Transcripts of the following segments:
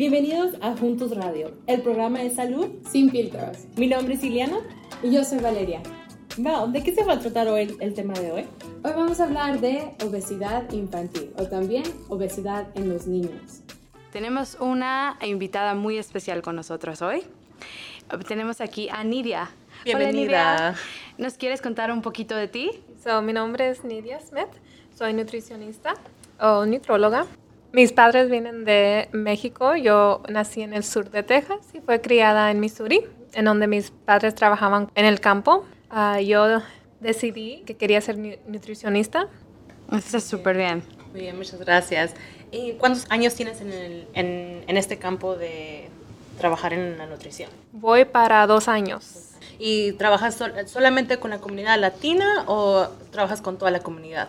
Bienvenidos a Juntos Radio, el programa de salud sin filtros. Mi nombre es Iliana. Y yo soy Valeria. Wow, ¿de qué se va a tratar hoy el tema de hoy? Hoy vamos a hablar de obesidad infantil o también obesidad en los niños. Tenemos una invitada muy especial con nosotros hoy. Tenemos aquí a Nidia. Bienvenida. ¿Nos quieres contar un poquito de ti? So, mi nombre es Nidia Smith. Soy nutricionista o nutróloga. Mis padres vienen de México. Yo nací en el sur de Texas y fue criada en Missouri, en donde mis padres trabajaban en el campo. Ah, yo decidí que quería ser nutricionista. Está súper bien. Muy bien, muchas gracias. ¿Y cuántos años tienes en, el, en, en este campo de trabajar en la nutrición? Voy para dos años. ¿Y trabajas solamente con la comunidad latina o trabajas con toda la comunidad?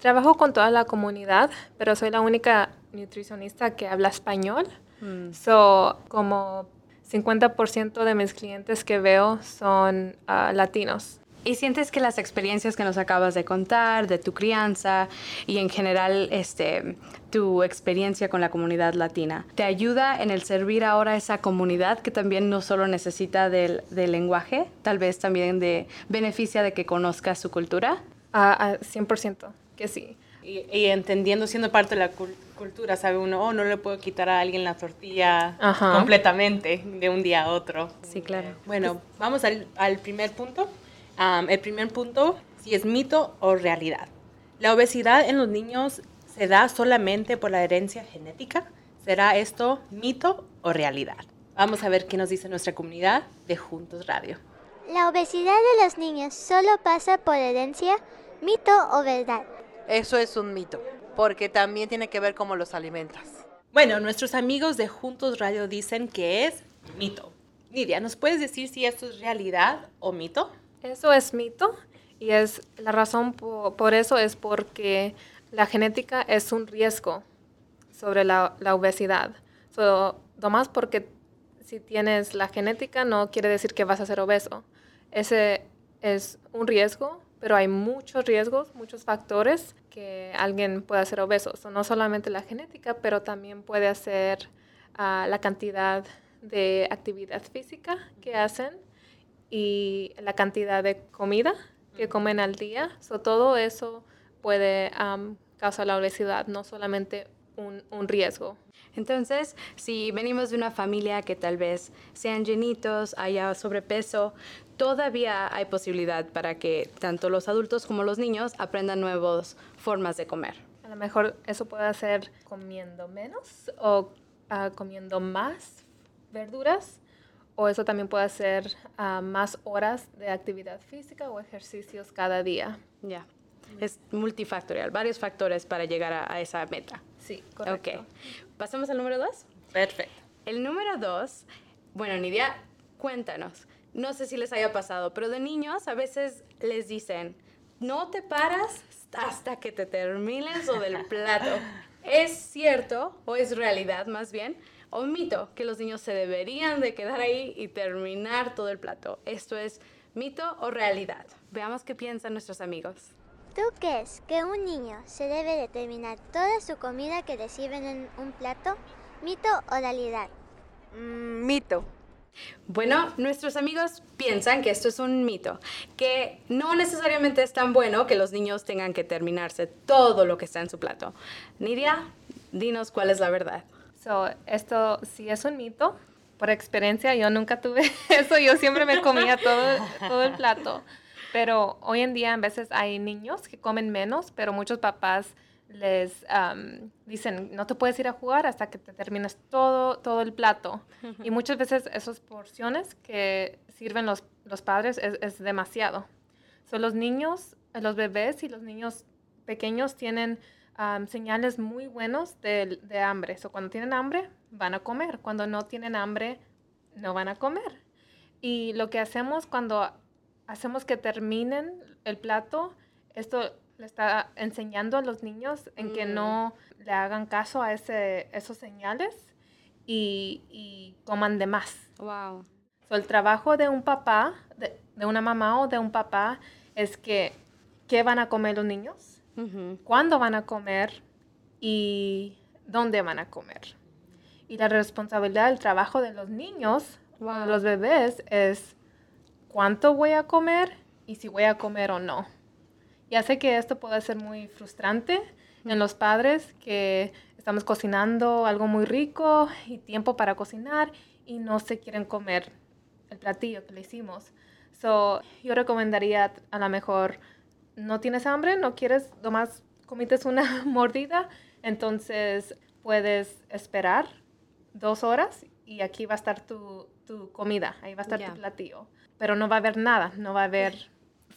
Trabajo con toda la comunidad, pero soy la única nutricionista que habla español. Mm. So, como 50% de mis clientes que veo son ah, latinos. ¿Y sientes que las experiencias que nos acabas de contar, de tu crianza y en general este, tu experiencia con la comunidad latina, te ayuda en el servir ahora a esa comunidad que también no solo necesita del, lenguaje, tal vez también de beneficia de que conozcas su cultura? A 100% que sí. Y, entendiendo, siendo parte de la cultura, sabe uno, oh, no le puedo quitar a alguien la tortilla completamente de un día a otro. Sí, claro. Bueno, vamos al, al primer punto el primer punto, si es mito o realidad. ¿La obesidad en los niños se da solamente por la herencia genética? ¿Será esto mito o realidad? Vamos a ver qué nos dice nuestra comunidad de Juntos Radio. ¿La obesidad de los niños solo pasa por herencia, mito o verdad? Eso es un mito, porque también tiene que ver cómo los alimentas. Bueno, nuestros amigos de Juntos Radio dicen que es mito. Nidia, ¿nos puedes decir si esto es realidad o mito? Eso es mito y es la razón por, eso es porque la genética es un riesgo sobre la, obesidad. So, más porque si tienes la genética no quiere decir que vas a ser obeso. Ese es un riesgo, pero hay muchos riesgos, muchos factores que alguien pueda ser obeso. no solamente la genética, pero también puede ser ah, la cantidad de actividad física que hacen y la cantidad de comida que comen al día. todo eso puede causar la obesidad, no solamente un, un, riesgo. Entonces, si venimos de una familia que tal vez sean llenitos, haya sobrepeso, todavía hay posibilidad para que tanto los adultos como los niños aprendan nuevas formas de comer. A lo mejor eso puede ser comiendo menos o ah, comiendo más verduras o eso también puede ser ah, más horas de actividad física o ejercicios cada día. Ya. Es multifactorial, varios factores para llegar a, esa meta. Sí, correcto. Ok. ¿Pasamos al número dos? Perfecto. El número dos, bueno, Nidia, cuéntanos. No sé si les haya pasado, pero de niños a veces les dicen, no te paras hasta que te termines o del plato. ¿Es cierto o es realidad más bien? o mito que los niños se deberían de quedar ahí y terminar todo el plato. ¿Esto es mito o realidad? Veamos qué piensan nuestros amigos. ¿Tú crees que un niño se debe de terminar toda su comida que reciben en un plato? ¿Mito o realidad? Mm, mito. Bueno, nuestros amigos piensan que esto es un mito, que no necesariamente es tan bueno que los niños tengan que terminarse todo lo que está en su plato. Nidia, dinos cuál es la verdad. So, esto sí es un mito. Por experiencia, yo nunca tuve eso. Yo siempre me comía todo, todo el plato. Pero hoy en día, a veces hay niños que comen menos, pero muchos papás les dicen, no te puedes ir a jugar hasta que te termines todo, todo el plato. Y muchas veces esas porciones que sirven los, los padres es, es demasiado. So, los niños, los bebés y los niños pequeños tienen señales muy buenos de, de hambre. So, cuando tienen hambre, van a comer. Cuando no tienen hambre, no van a comer. Y lo que hacemos cuando hacemos que terminen el plato, esto le está enseñando a los niños en que no le hagan caso a ese, esos señales y, y coman de más. Wow. So, el trabajo de un papá, de, de, una mamá o de un papá, es que, ¿qué van a comer los niños? cuándo van a comer y dónde van a comer. Y la responsabilidad del trabajo de los niños, Wow. de los bebés, es cuánto voy a comer y si voy a comer o no. Ya sé que esto puede ser muy frustrante en los padres que estamos cocinando algo muy rico y tiempo para cocinar y no se quieren comer el platillo que le hicimos. So, yo recomendaría a lo mejor, no tienes hambre, no quieres, nomás comites una mordida, entonces puedes esperar dos horas y aquí va a estar tu, tu comida, ahí va a estar tu platillo. Pero no va a haber nada, no va a haber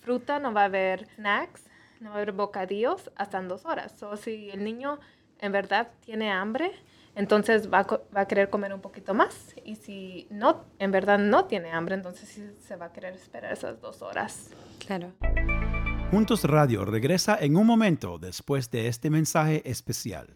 fruta, no va a haber snacks, no va a haber bocadillos hasta en dos horas. O si el niño en verdad tiene hambre, entonces va a, co- va a querer comer un poquito más. Y si no, en verdad no tiene hambre, entonces sí se va a querer esperar esas dos horas. Claro. Juntos Radio regresa en un momento después de este mensaje especial.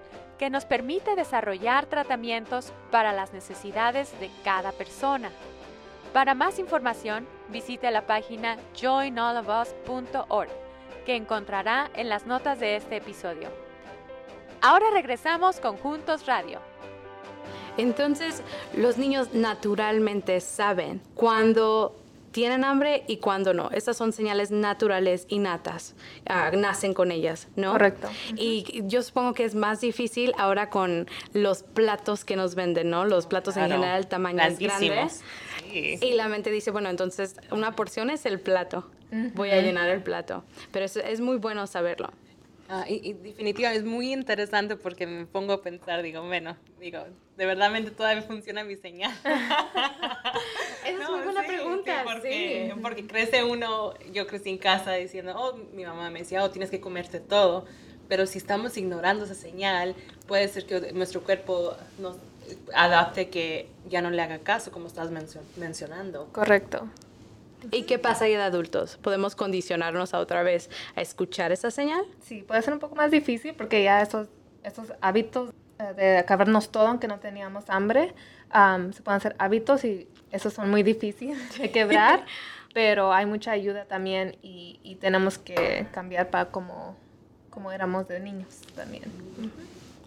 que nos permite desarrollar tratamientos para las necesidades de cada persona. Para más información, visite la página joinallofus.org, que encontrará en las notas de este episodio. Ahora regresamos con Juntos Radio. Entonces, los niños naturalmente saben cuando tienen hambre y cuando no. Estas son señales naturales innatas. Ah, nacen con ellas, ¿no? Correcto. Y yo supongo que es más difícil ahora con los platos que nos venden, ¿no? Los platos en general, tamaños grandes. Sí. Y la mente dice, bueno, entonces una porción es el plato. Voy a llenar el plato. Pero es, es muy bueno saberlo. Ah, y, y definitivamente es muy interesante porque me pongo a pensar, digo, bueno, digo, de verdad todavía funciona mi señal. Esa es muy buena pregunta, porque, sí. porque crece uno, yo crecí en casa diciendo, oh, mi mamá me decía, oh, tienes que comerte todo, pero si estamos ignorando esa señal, puede ser que nuestro cuerpo nos adapte que ya no le haga caso, como estás mencio- mencionando. Correcto. ¿Y qué pasa ahí de adultos? ¿Podemos condicionarnos a otra vez a escuchar esa señal? Sí, puede ser un poco más difícil porque ya esos, esos hábitos eh, de acabarnos todo aunque no teníamos hambre, am, se pueden hacer hábitos y esos son muy difíciles de quebrar, pero hay mucha ayuda también y, y tenemos que cambiar para como, como éramos de niños también.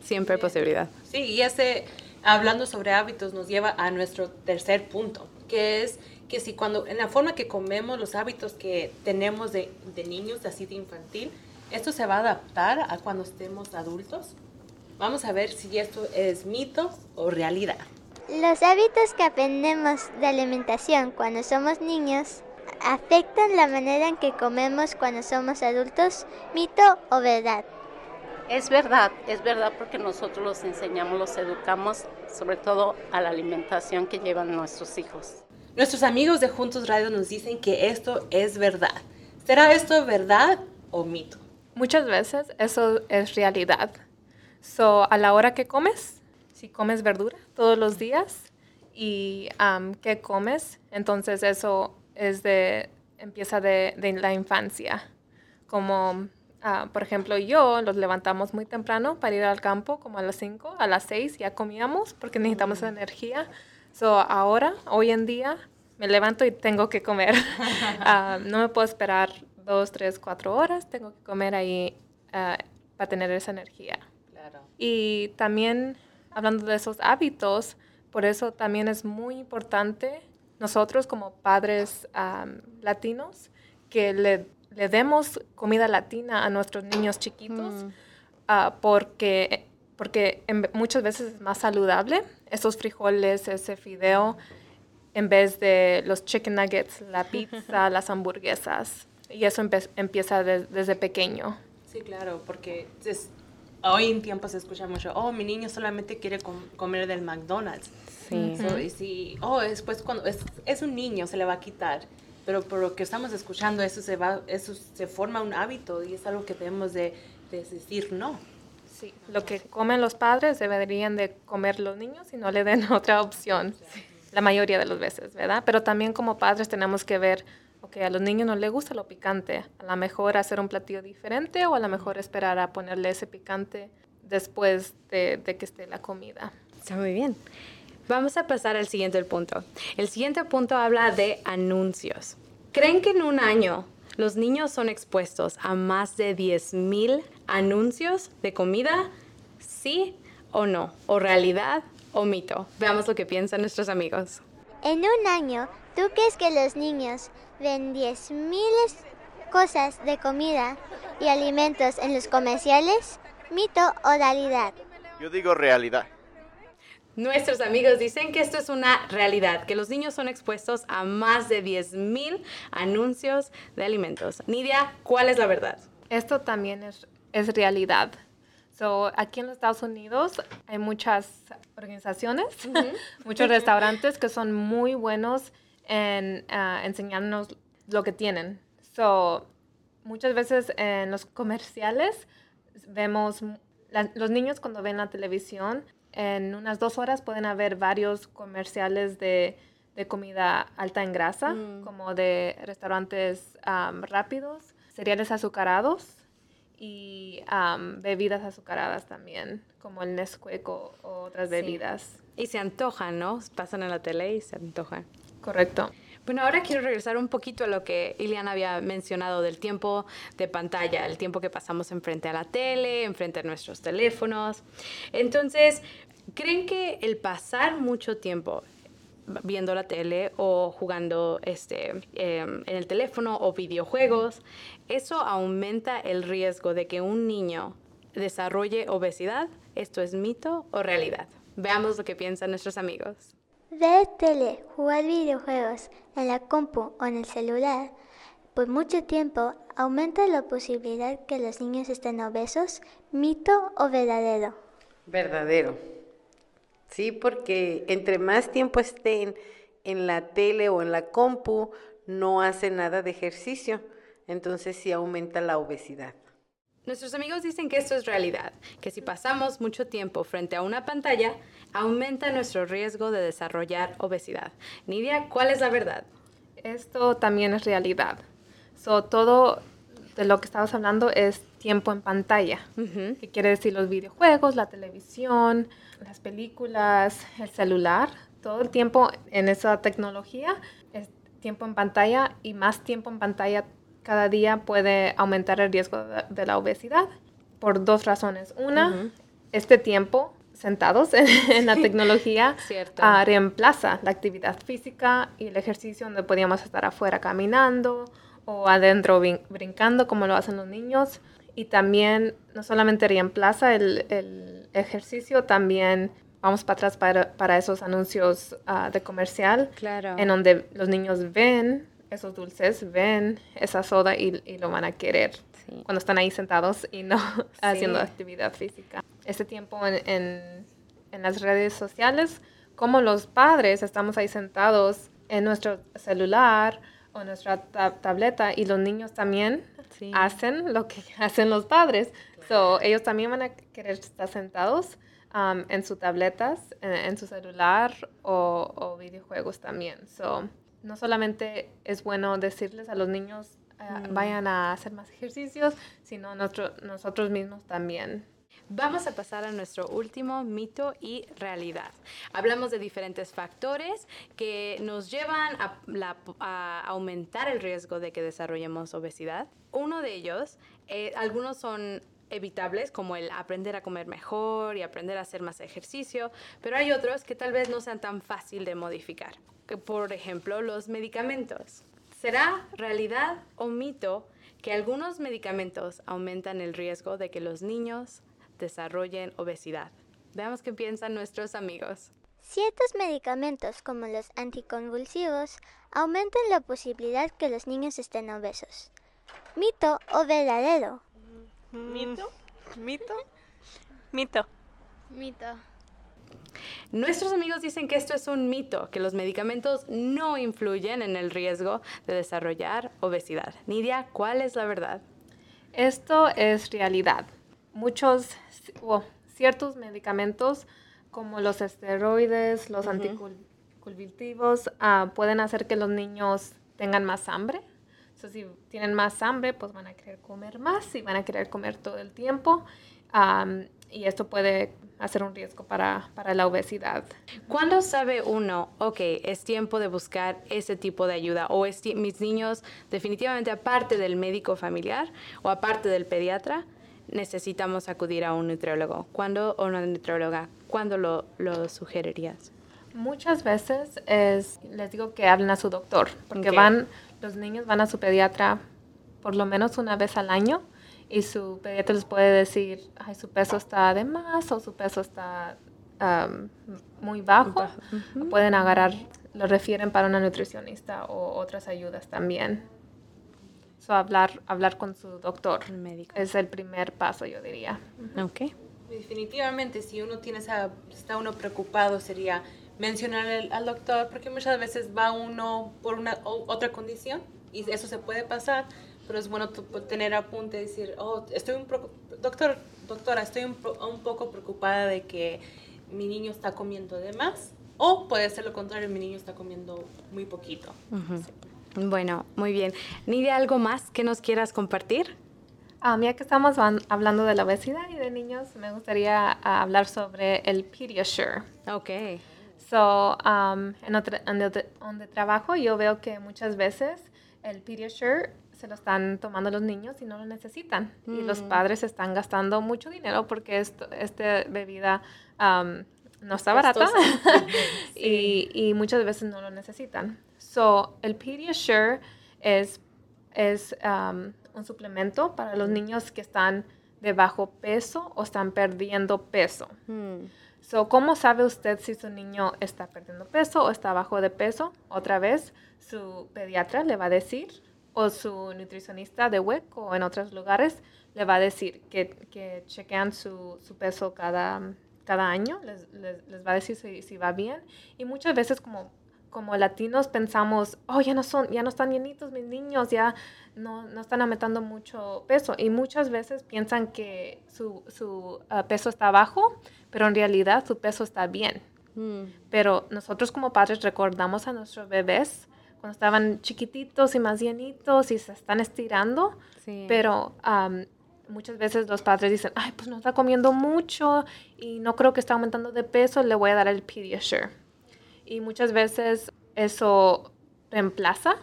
Siempre hay posibilidad. Sí, y ese, hablando sobre hábitos, nos lleva a nuestro tercer punto, que es que si cuando, en la forma que comemos, los hábitos que tenemos de, de niños, así de infantil, esto se va a adaptar a cuando estemos adultos. Vamos a ver si esto es mito o realidad. Los hábitos que aprendemos de alimentación cuando somos niños afectan la manera en que comemos cuando somos adultos, mito o verdad. Es verdad, es verdad porque nosotros los enseñamos, los educamos, sobre todo a la alimentación que llevan nuestros hijos. Nuestros amigos de Juntos Radio nos dicen que esto es verdad. ¿Será esto verdad o mito? Muchas veces eso es realidad. So, a la hora que comes, si comes verdura todos los días y am, qué comes, entonces eso es de, empieza de, de la infancia. Como, ah, por ejemplo, yo los levantamos muy temprano para ir al campo, como a las 5, a las 6 ya comíamos porque necesitamos esa energía. So, ahora, hoy en día, me levanto y tengo que comer. Ah, no me puedo esperar dos, tres, cuatro horas. Tengo que comer ahí ah, para tener esa energía. Claro. Y también, hablando de esos hábitos, por eso también es muy importante nosotros como padres latinos que le, le demos comida latina a nuestros niños chiquitos ah, porque, porque en- muchas veces es más saludable esos frijoles, ese fideo, en vez de los chicken nuggets, la pizza, las hamburguesas. Y eso empe- empieza de- desde pequeño. Sí, claro, porque es- hoy en tiempo se escucha mucho, oh, mi niño solamente quiere com- comer del McDonald's. Sí. So, y si, oh, después cuando es, es un niño se le va a quitar, pero por lo que estamos escuchando eso se va, eso se forma un hábito y es algo que debemos de, de decir no. Sí, lo que comen los padres deberían de comer los niños y no le den otra opción. la mayoría de las veces, ¿verdad? Pero también como padres tenemos que ver, ok, a los niños no les gusta lo picante, a lo mejor hacer un platillo diferente o a lo mejor esperar a ponerle ese picante después de, de que esté la comida. Está muy bien. Vamos a pasar al siguiente punto. El siguiente punto habla de anuncios. ¿Creen que en un año los niños son expuestos a más de 10.000 anuncios de comida? ¿Sí o no? ¿O realidad o mito? Veamos lo que piensan nuestros amigos. En un año, ¿tú crees que los niños ven 10.000 cosas de comida y alimentos en los comerciales? ¿Mito o realidad? Yo digo realidad. Nuestros amigos dicen que esto es una realidad, que los niños son expuestos a más de 10.000 anuncios de alimentos. Nidia, ¿cuál es la verdad? Esto también es, es realidad. So, aquí en los Estados Unidos hay muchas organizaciones, muchos restaurantes que son muy buenos en ah, enseñarnos lo que tienen. So, muchas veces en los comerciales vemos, la- los niños cuando ven la televisión, en unas dos horas pueden haber varios comerciales de, de comida alta en grasa, como de restaurantes am, rápidos, cereales azucarados y am, bebidas azucaradas también, como el Nesquik o, o otras Sí. bebidas. Y se antojan, ¿no? Pasan en la tele y se antojan. Correcto. Bueno, ahora quiero regresar un poquito a lo que Iliana había mencionado del tiempo de pantalla, el tiempo que pasamos enfrente a la tele, enfrente a nuestros teléfonos. Entonces, ¿creen que el pasar mucho tiempo viendo la tele o jugando este, eh, en el teléfono o videojuegos, eso aumenta el riesgo de que un niño desarrolle obesidad? ¿Esto es mito o realidad? Veamos lo que piensan nuestros amigos. Ver tele, jugar videojuegos en la compu o en el celular por mucho tiempo aumenta la posibilidad que los niños estén obesos, mito o verdadero. Verdadero. Sí, porque entre más tiempo estén en la tele o en la compu, no hacen nada de ejercicio. Entonces sí aumenta la obesidad. Nuestros amigos dicen que esto es realidad, que si pasamos mucho tiempo frente a una pantalla, aumenta nuestro riesgo de desarrollar obesidad. Nidia, ¿cuál es la verdad? Esto también es realidad. So, todo de lo que estabas hablando es tiempo en pantalla, que quiere decir los videojuegos, la televisión, las películas, el celular, todo el tiempo en esa tecnología es tiempo en pantalla y más tiempo en pantalla cada día puede aumentar el riesgo de, la obesidad por dos razones. Una, este tiempo sentados en, en la tecnología cierto. ah, reemplaza la actividad física y el ejercicio donde podíamos estar afuera caminando o adentro brin- brincando como lo hacen los niños. Y también no solamente reemplaza el, el ejercicio, también vamos para atrás para, para esos anuncios ah, de comercial Claro. en donde los niños ven esos dulces, ven esa soda y, y lo van a querer cuando están ahí sentados y no haciendo actividad física. Ese tiempo en, en- en las redes sociales, como los padres estamos ahí sentados en nuestro celular o nuestra ta- tableta y los niños también hacen lo que hacen los padres. So, ellos también van a querer estar sentados um, en sus tabletas, en, en su celular o, o videojuegos también. So, no solamente es bueno decirles a los niños eh, Mm. vayan a hacer más ejercicios, sino nosotros nosotros mismos también. Vamos a pasar a nuestro último mito y realidad. Hablamos de diferentes factores que nos llevan a, aumentar el riesgo de que desarrollemos obesidad. Uno de ellos, eh, algunos son evitables, como el aprender a comer mejor y aprender a hacer más ejercicio, pero hay otros que tal vez no sean tan fácil de modificar. Por ejemplo, los medicamentos. ¿Será realidad o mito que algunos medicamentos aumentan el riesgo de que los niños desarrollen obesidad? Veamos qué piensan nuestros amigos. Ciertos medicamentos como los anticonvulsivos aumentan la posibilidad que los niños estén obesos. Mito o verdadero. ¿Mito? ¿Mito? Mito. Mito. Nuestros amigos dicen que esto es un mito, que los medicamentos no influyen en el riesgo de desarrollar obesidad. Nidia, ¿cuál es la verdad? Esto es realidad. Muchos, o ciertos medicamentos como los esteroides, los Ujú. cultivos ah, pueden hacer que los niños tengan más hambre. So, si tienen más hambre, pues van a querer comer más y van a querer comer todo el tiempo. Am, y esto puede hacer un riesgo para, para la obesidad. ¿Cuándo sabe uno, ok, es tiempo de buscar ese tipo de ayuda? O es mis niños, definitivamente aparte del médico familiar o aparte del pediatra, necesitamos acudir a un nutriólogo. ¿Cuándo o una nutrióloga? ¿Cuándo lo, lo sugerirías? Muchas veces es, les digo que hablen a su doctor, porque van, los niños van a su pediatra por lo menos una vez al año y su pediatra les puede decir, ay, su peso está de más o su peso está muy bajo. Pueden agarrar, lo refieren para una nutricionista o otras ayudas también. So, hablar, hablar con su doctor médico. es el primer paso, yo diría. Ok. Definitivamente, si uno tiene esa, está uno preocupado, sería mencionar al, al doctor, porque muchas veces va uno por una o- otra condición y eso se puede pasar, pero es bueno tu- tener apunte y decir, oh, estoy un doctor, doctora, estoy un, poco preocupada de que mi niño está comiendo de más, o puede ser lo contrario, mi niño está comiendo muy poquito. Bueno, muy bien. Nidia, ¿algo más que nos quieras compartir? Ah, ya que estamos van- hablando de la obesidad y de niños, me gustaría ah, hablar sobre el Pediasure. Ok. So, um, en otra- en donde, donde trabajo, yo veo que muchas veces el Pediasure se lo están tomando los niños y no lo necesitan. Y los Mm. padres están gastando mucho dinero porque esto, esta bebida um, no está barata y, y muchas veces no lo necesitan. So, el Pediasure es, es um, un suplemento para los niños que están de bajo peso o están perdiendo peso. Mm. So, ¿Cómo sabe usted si su niño está perdiendo peso o está bajo de peso? Otra vez, su pediatra le va a decir, o su nutricionista de WIC o en otros lugares le va a decir que, que chequean su, su peso cada, cada año, les, les- les va a decir si, si va bien. Y muchas veces como, como latinos pensamos, oh, ya no, son, ya no están llenitos mis niños, ya no, no están aumentando mucho peso. Y muchas veces piensan que su, su ah, peso está bajo, pero en realidad su peso está bien. Mm. Pero nosotros como padres recordamos a nuestros bebés cuando estaban chiquititos y más llenitos y se están estirando, Sí. pero am, muchas veces los padres dicen, ay, pues no está comiendo mucho y no creo que está aumentando de peso, le voy a dar el Pediasure. Y muchas veces eso reemplaza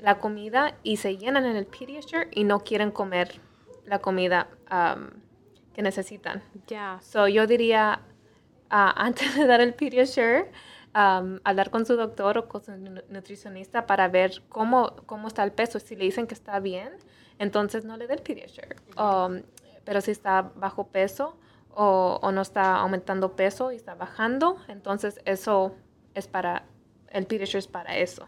la comida y se llenan en el Pediasure y no quieren comer la comida am, que necesitan. Ya. So, yo diría, ah, antes de dar el Pediasure, am, hablar con su doctor o con su nu- nutricionista para ver cómo, cómo está el peso. Si le dicen que está bien, entonces no le dé el Pediasure. Um, pero si está bajo peso o, o no está aumentando peso y está bajando, entonces eso es para, el Pediasure es para eso.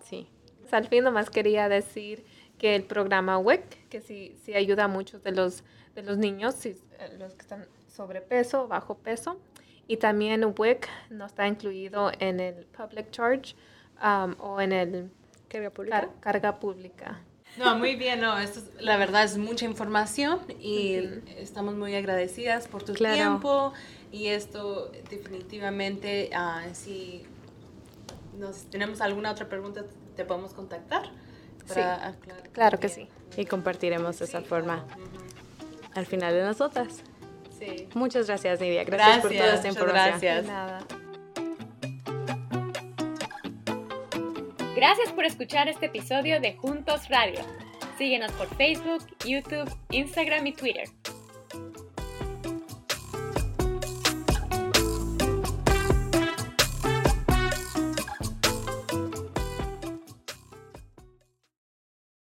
Sí. Al fin nomás quería decir que el programa WIC, que sí, sí ayuda a muchos de los, de los niños, sí, eh, los que están sobrepeso, bajo peso, y también WIC no está incluido en el public charge um, o en el carga pública. carga pública. No, muy bien, no, esto es- la verdad es mucha información y estamos muy agradecidas por tu Claro. tiempo y esto definitivamente, ah, si nos tenemos alguna otra pregunta, te podemos contactar. Sí, para claro que sí. Y compartiremos esa forma al final de nosotras. Sí. Muchas gracias, Nidia. Gracias, por toda esta información. gracias. De nada. Gracias por escuchar este episodio de Juntos Radio. Síguenos por Facebook, YouTube, Instagram y Twitter.